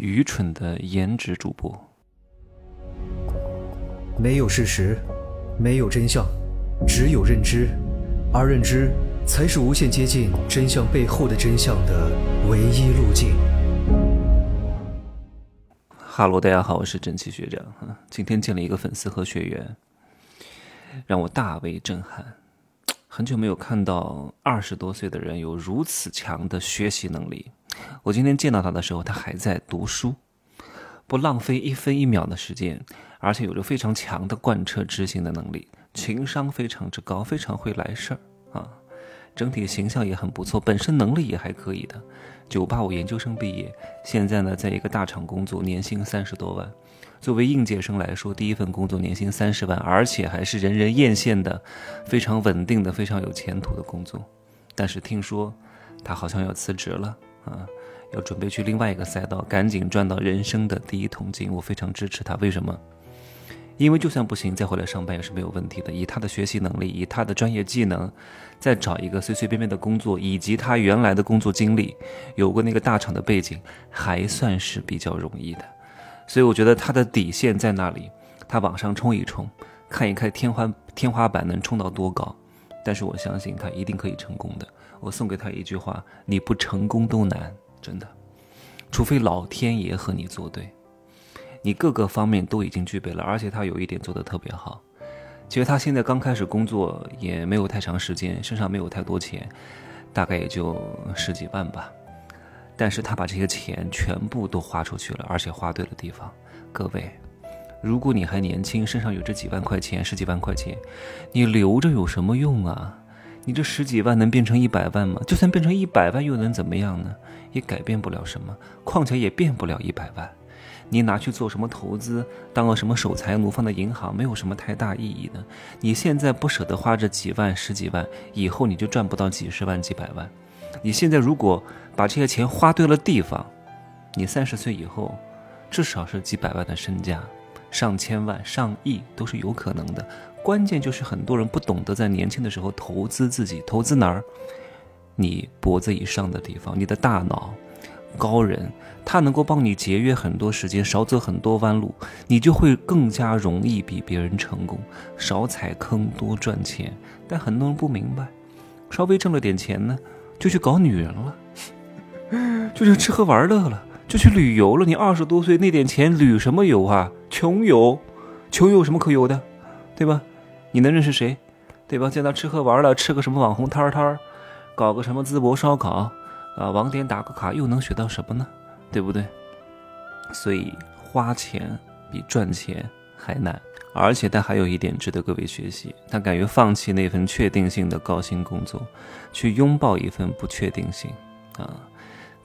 愚蠢的颜值主播。没有事实，没有真相，只有认知，而认知才是无限接近真相背后的真相的唯一路径。哈喽，大家好，我是正气学长。今天见了一个粉丝和学员，让我大为震撼。很久没有看到二十多岁的人有如此强的学习能力。我今天见到他的时候，他还在读书，不浪费一分一秒的时间。而且有着非常强的贯彻执行的能力，情商非常之高，非常会来事儿啊，整体形象也很不错，本身能力也还可以的。九八五研究生毕业，现在呢在一个大厂工作，年薪三十多万。作为应届生来说，第一份工作年薪三十万，而且还是人人艳羡的，非常稳定的、非常有前途的工作。但是听说他好像要辞职了啊，要准备去另外一个赛道，赶紧赚到人生的第一桶金。我非常支持他，为什么？因为就算不行，再回来上班也是没有问题的。以他的学习能力，以他的专业技能，再找一个随随便便的工作，以及他原来的工作经历，有过那个大厂的背景，还算是比较容易的。所以我觉得他的底线在那里，他往上冲一冲，看一看天花天花板能冲到多高。但是我相信他一定可以成功的。我送给他一句话：你不成功都难，真的，除非老天爷和你作对。你各个方面都已经具备了，而且他有一点做得特别好。其实他现在刚开始工作也没有太长时间，身上没有太多钱，大概也就十几万吧。但是他把这些钱全部都花出去了，而且花对了地方。各位，如果你还年轻，身上有这几万块钱、十几万块钱，你留着有什么用啊？你这十几万能变成一百万吗？就算变成一百万，又能怎么样呢？也改变不了什么，况且也变不了一百万。你拿去做什么投资？当个什么守财奴放在银行，没有什么太大意义的。你现在不舍得花这几万、十几万，以后你就赚不到几十万、几百万。你现在如果把这些钱花对了地方，你三十岁以后，至少是几百万的身价，上千万、上亿都是有可能的。关键就是很多人不懂得在年轻的时候投资自己，投资哪儿？你脖子以上的地方，你的大脑。高人，他能够帮你节约很多时间，少走很多弯路，你就会更加容易比别人成功，少踩坑，多赚钱。但很多人不明白，稍微挣了点钱呢，就去搞女人了，就去吃喝玩乐了，就去旅游了。你二十多岁那点钱旅什么游啊？穷游，穷游有什么可游的，对吧？你能认识谁，对吧？在那吃喝玩乐，吃个什么网红摊摊，搞个什么淄博烧烤。啊，网点打个卡又能学到什么呢？对不对？所以花钱比赚钱还难，而且他还有一点值得各位学习：他敢于放弃那份确定性的高薪工作，去拥抱一份不确定性。啊，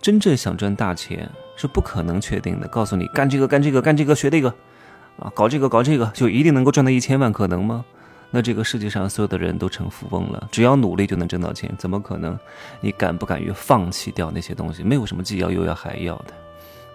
真正想赚大钱是不可能确定的。告诉你，干这个干这个干这个学这个，啊，搞这个搞这个就一定能够赚到一千万，可能吗？那这个世界上所有的人都成富翁了，只要努力就能挣到钱，怎么可能？你敢不敢于放弃掉那些东西？没有什么既要又要还要的，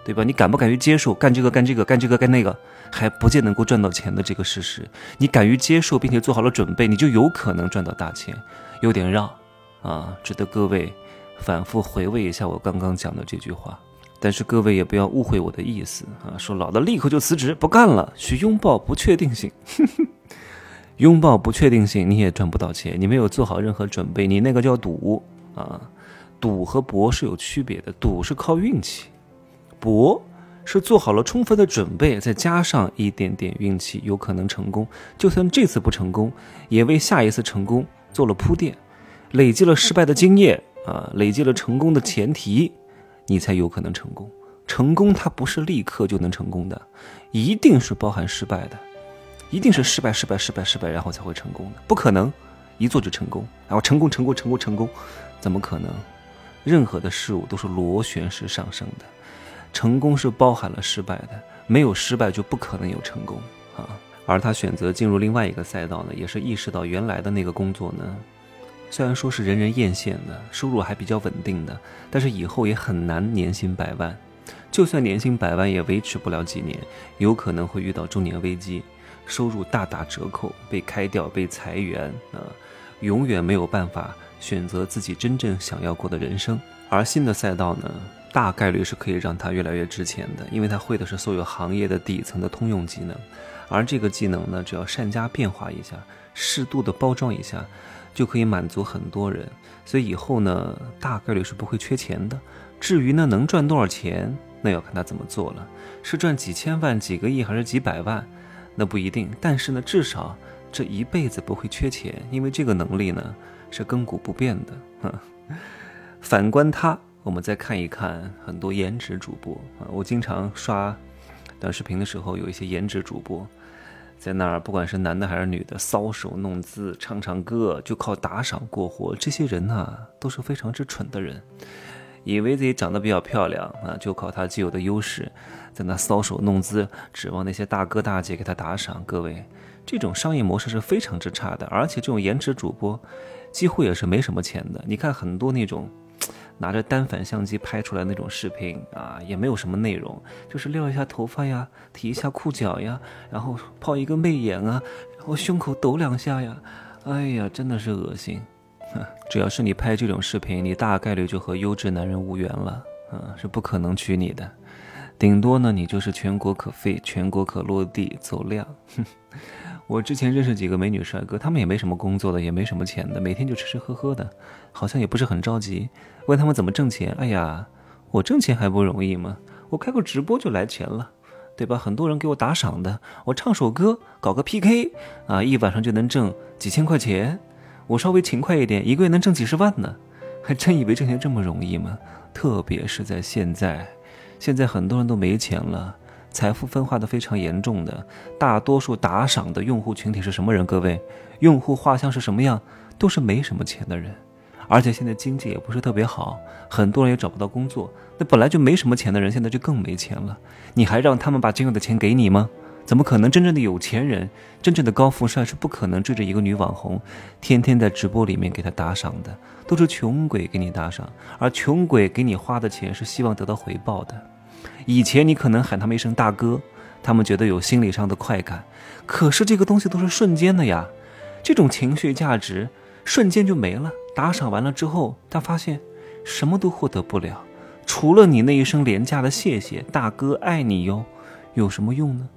对吧？你敢不敢于接受干这个干这个干这个干那个还不见能够赚到钱的这个事实？你敢于接受并且做好了准备，你就有可能赚到大钱。有点绕啊，值得各位反复回味一下我刚刚讲的这句话。但是各位也不要误会我的意思啊，说老的立刻就辞职不干了，去拥抱不确定性。拥抱不确定性，你也赚不到钱。你没有做好任何准备，你那个叫赌啊。赌和博是有区别的，赌是靠运气，博是做好了充分的准备，再加上一点点运气，有可能成功。就算这次不成功，也为下一次成功做了铺垫，累积了失败的经验啊，累积了成功的前提，你才有可能成功。成功它不是立刻就能成功的，一定是包含失败的。一定是失败，失败，失败，失败，然后才会成功的，不可能一做就成功，然后成功，成功，成功，成功，怎么可能？任何的事物都是螺旋式上升的，成功是包含了失败的，没有失败就不可能有成功啊。而他选择进入另外一个赛道呢，也是意识到原来的那个工作呢，虽然说是人人艳羡的，收入还比较稳定的，但是以后也很难年薪百万，就算年薪百万也维持不了几年，有可能会遇到中年危机。收入大打折扣，被开掉，被裁员啊，永远没有办法选择自己真正想要过的人生。而新的赛道呢，大概率是可以让他越来越值钱的，因为他会的是所有行业的底层的通用技能，而这个技能呢，只要善加变化一下，适度的包装一下，就可以满足很多人。所以以后呢，大概率是不会缺钱的。至于呢，能赚多少钱，那要看他怎么做了，是赚几千万、几个亿，还是几百万，那不一定。但是呢，至少这一辈子不会缺钱，因为这个能力呢是亘古不变的。反观他，我们再看一看很多颜值主播啊，我经常刷短视频的时候，有一些颜值主播。在那儿，不管是男的还是女的，搔首弄姿、唱唱歌，就靠打赏过活。这些人呢，都是非常之蠢的人，以为自己长得比较漂亮啊，就靠他既有的优势，在那搔首弄姿，指望那些大哥大姐给他打赏。各位，这种商业模式是非常之差的，而且这种颜值主播几乎也是没什么钱的。你看很多那种。拿着单反相机拍出来那种视频啊，也没有什么内容，就是撩一下头发呀，提一下裤脚呀，然后抛一个媚眼啊，然后胸口抖两下呀，哎呀，真的是恶心。只要是你拍这种视频，你大概率就和优质男人无缘了，啊，是不可能娶你的，顶多呢，你就是全国可飞，全国可落地走量。哼。我之前认识几个美女帅哥，他们也没什么工作的，也没什么钱的，每天就吃吃喝喝的，好像也不是很着急。问他们怎么挣钱，哎呀，我挣钱还不容易吗？我开个直播就来钱了，对吧？很多人给我打赏的，我唱首歌，搞个 PK，啊，一晚上就能挣几千块钱。我稍微勤快一点，一个月能挣几十万呢。还真以为挣钱这么容易吗？特别是在现在，现在很多人都没钱了。财富分化的非常严重的，大多数打赏的用户群体是什么人？各位，用户画像是什么样？都是没什么钱的人，而且现在经济也不是特别好，很多人也找不到工作。那本来就没什么钱的人，现在就更没钱了。你还让他们把仅有的钱给你吗？怎么可能？真正的有钱人，真正的高富帅是不可能追着一个女网红，天天在直播里面给她打赏的，都是穷鬼给你打赏，而穷鬼给你花的钱是希望得到回报的。以前你可能喊他们一声大哥，他们觉得有心理上的快感，可是这个东西都是瞬间的呀，这种情绪价值瞬间就没了。打赏完了之后，他发现什么都获得不了，除了你那一声廉价的谢谢，大哥爱你哟，有什么用呢？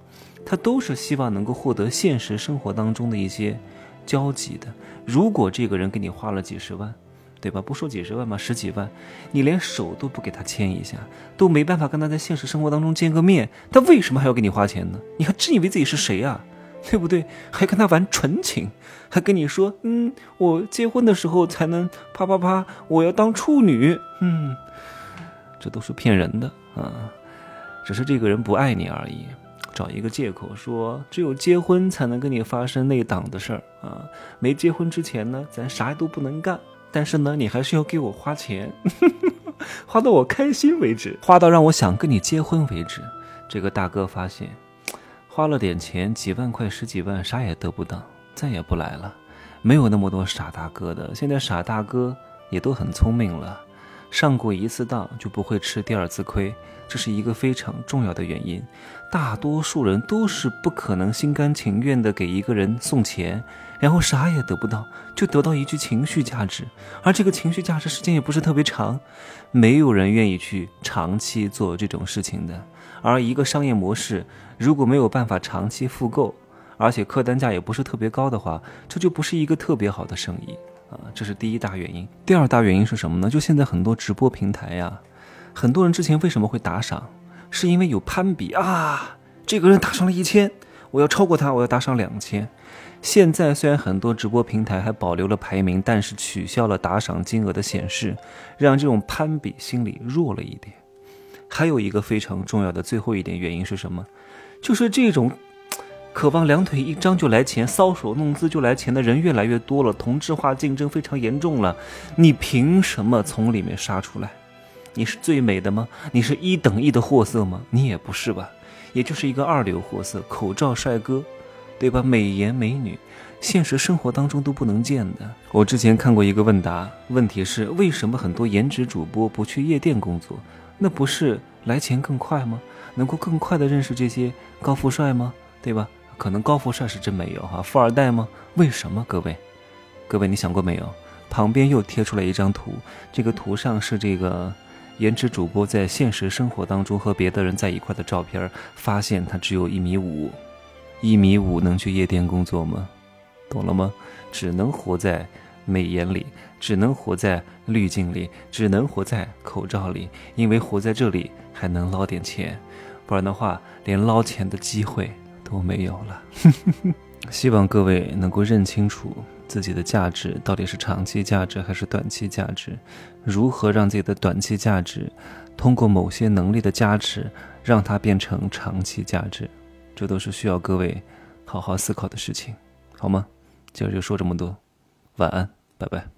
他都是希望能够获得现实生活当中的一些交集的。如果这个人给你花了几十万。对吧？不说几十万嘛，十几万，你连手都不给他牵一下，都没办法跟他在现实生活当中见个面，他为什么还要给你花钱呢？你还真以为自己是谁啊？对不对？还跟他玩纯情，还跟你说，嗯，我结婚的时候才能啪啪啪，我要当处女，嗯，这都是骗人的啊，只是这个人不爱你而已，找一个借口说只有结婚才能跟你发生内档的事儿啊，没结婚之前呢，咱啥都不能干。但是呢，你还是要给我花钱，花到我开心为止，花到让我想跟你结婚为止。这个大哥发现，花了点钱，几万块、十几万，啥也得不到，再也不来了。没有那么多傻大哥的，现在傻大哥也都很聪明了，上过一次当就不会吃第二次亏，这是一个非常重要的原因。大多数人都是不可能心甘情愿的给一个人送钱。然后啥也得不到，就得到一句情绪价值，而这个情绪价值时间也不是特别长，没有人愿意去长期做这种事情的。而一个商业模式如果没有办法长期复购，而且客单价也不是特别高的话，这就不是一个特别好的生意啊。这是第一大原因。第二大原因是什么呢？就现在很多直播平台呀，很多人之前为什么会打赏，是因为有攀比啊，这个人打赏了一千，我要超过他，我要打赏两千。现在虽然很多直播平台还保留了排名，但是取消了打赏金额的显示，让这种攀比心理弱了一点。还有一个非常重要的最后一点原因是什么？就是这种渴望两腿一张就来钱、搔首弄姿就来钱的人越来越多了，同质化竞争非常严重了。你凭什么从里面杀出来？你是最美的吗？你是一等一的货色吗？你也不是吧？也就是一个二流货色，口罩帅哥。对吧？美颜美女，现实生活当中都不能见的。我之前看过一个问答，问题是为什么很多颜值主播不去夜店工作？那不是来钱更快吗？能够更快的认识这些高富帅吗？对吧？可能高富帅是真没有哈，富二代吗？为什么？各位，各位，你想过没有？旁边又贴出来一张图，这个图上是这个颜值主播在现实生活当中和别的人在一块的照片，发现他只有一米五，一米五能去夜店工作吗？懂了吗？只能活在美颜里，只能活在滤镜里，只能活在口罩里，因为活在这里还能捞点钱，不然的话连捞钱的机会都没有了。希望各位能够认清楚自己的价值到底是长期价值还是短期价值，如何让自己的短期价值通过某些能力的加持，让它变成长期价值，这都是需要各位好好思考的事情，好吗？今儿就说这么多，晚安，拜拜。